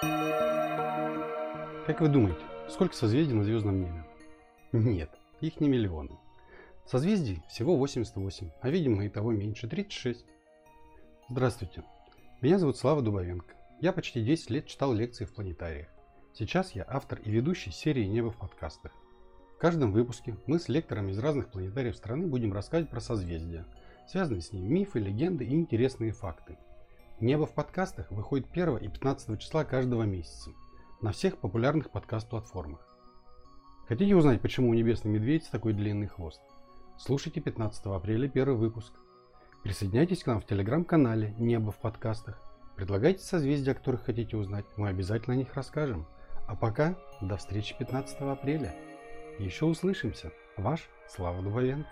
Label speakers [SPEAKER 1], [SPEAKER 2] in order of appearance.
[SPEAKER 1] Как вы думаете, сколько созвездий на звездном небе? Нет, их не миллионы. Созвездий всего 88, а видимо и того меньше 36. Здравствуйте, меня зовут Слава Дубовенко. Я почти 10 лет читал лекции в планетариях. Сейчас я автор и ведущий серии «Небо в подкастах». В каждом выпуске мы с лекторами из разных планетариев страны будем рассказывать про созвездия, связанные с ними мифы, легенды и интересные факты. «Небо в подкастах» выходит 1 и 15 числа каждого месяца на всех популярных подкаст-платформах. Хотите узнать, почему у небесный медведь такой длинный хвост? Слушайте 15 апреля первый выпуск. Присоединяйтесь к нам в телеграм-канале «Небо в подкастах». Предлагайте созвездия, о которых хотите узнать, мы обязательно о них расскажем. А пока до встречи 15 апреля. Еще услышимся. Ваш Слава Дубовенко.